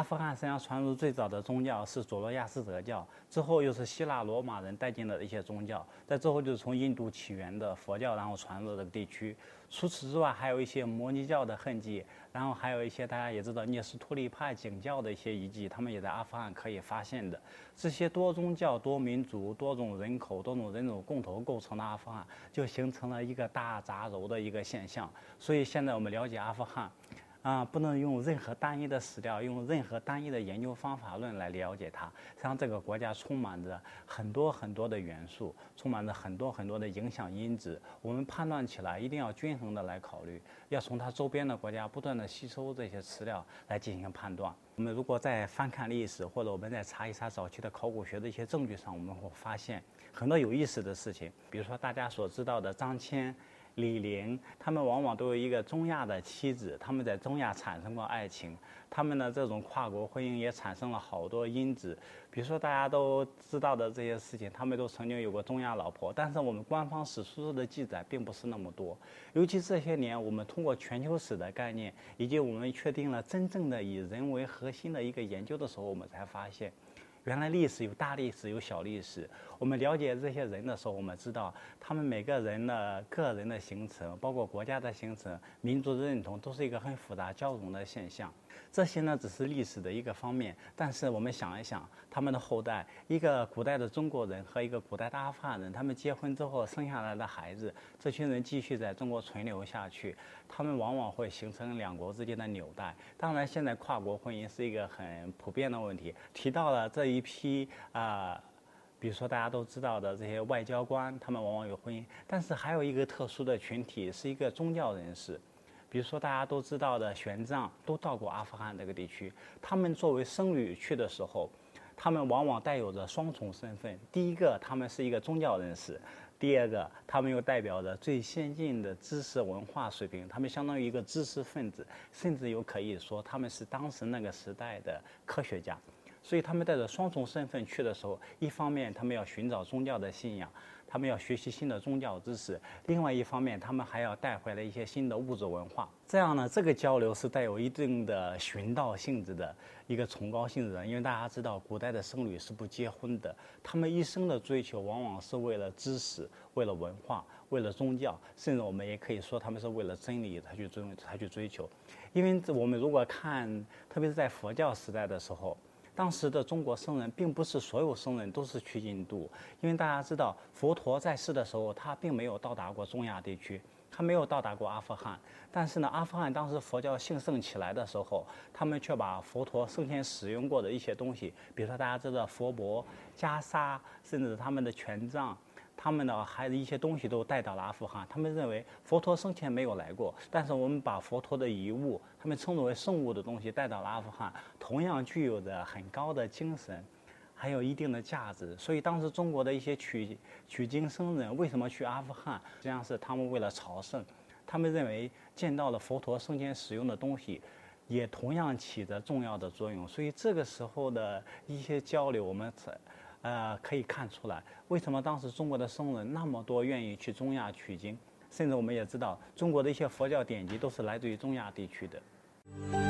阿富汗实际上传入最早的宗教是佐罗亚斯德教，之后又是希腊罗马人带进的一些宗教，在之后就是从印度起源的佛教，然后传入这个地区。除此之外，还有一些摩尼教的痕迹，然后还有一些大家也知道聂斯托利派景教的一些遗迹，他们也在阿富汗可以发现的。这些多宗教、多民族、多种人口、多种人种共同构成的阿富汗，就形成了一个大杂糅的一个现象。所以现在我们了解阿富汗。啊，不能用任何单一的史料，用任何单一的研究方法论来了解它。实际上，这个国家充满着很多很多的元素，充满着很多很多的影响因子。我们判断起来一定要均衡的来考虑，要从它周边的国家不断的吸收这些资料来进行判断。我们如果再翻看历史，或者我们再查一查早期的考古学的一些证据上，我们会发现很多有意思的事情。比如说大家所知道的张骞。李陵，他们往往都有一个中亚的妻子，他们在中亚产生过爱情，他们的这种跨国婚姻也产生了好多因子。比如说大家都知道的这些事情，他们都曾经有过中亚老婆，但是我们官方史书的记载并不是那么多。尤其这些年，我们通过全球史的概念，以及我们确定了真正的以人为核心的一个研究的时候，我们才发现。原来历史有大历史，有小历史。我们了解这些人的时候，我们知道他们每个人的个人的形成，包括国家的形成、民族的认同，都是一个很复杂交融的现象。这些呢，只是历史的一个方面。但是我们想一想，他们的后代，一个古代的中国人和一个古代的阿富汗人，他们结婚之后生下来的孩子，这群人继续在中国存留下去，他们往往会形成两国之间的纽带。当然，现在跨国婚姻是一个很普遍的问题。提到了这一批啊，比如说大家都知道的这些外交官，他们往往有婚姻。但是还有一个特殊的群体，是一个宗教人士，比如说大家都知道的玄奘，都到过阿富汗这个地区。他们作为僧侣去的时候，他们往往带有着双重身份：第一个，他们是一个宗教人士；第二个，他们又代表着最先进的知识文化水平。他们相当于一个知识分子，甚至有可以说他们是当时那个时代的科学家。所以他们带着双重身份去的时候，一方面他们要寻找宗教的信仰，他们要学习新的宗教知识；另外一方面，他们还要带回来一些新的物质文化。这样呢，这个交流是带有一定的寻道性质的一个崇高性质的。因为大家知道，古代的僧侣是不结婚的，他们一生的追求往往是为了知识、为了文化、为了宗教，甚至我们也可以说他们是为了真理才去追、才去追求。因为我们如果看，特别是在佛教时代的时候。当时的中国僧人，并不是所有僧人都是去印度，因为大家知道，佛陀在世的时候，他并没有到达过中亚地区，他没有到达过阿富汗。但是呢，阿富汗当时佛教兴盛起来的时候，他们却把佛陀生前使用过的一些东西，比如说大家知道佛钵、袈裟，甚至他们的权杖。他们呢，还有一些东西都带到了阿富汗。他们认为佛陀生前没有来过，但是我们把佛陀的遗物，他们称之为圣物的东西带到了阿富汗，同样具有着很高的精神，还有一定的价值。所以当时中国的一些取取经僧人为什么去阿富汗？实际上是他们为了朝圣，他们认为见到了佛陀生前使用的东西，也同样起着重要的作用。所以这个时候的一些交流，我们才。呃，可以看出来，为什么当时中国的僧人那么多愿意去中亚取经，甚至我们也知道，中国的一些佛教典籍都是来自于中亚地区的。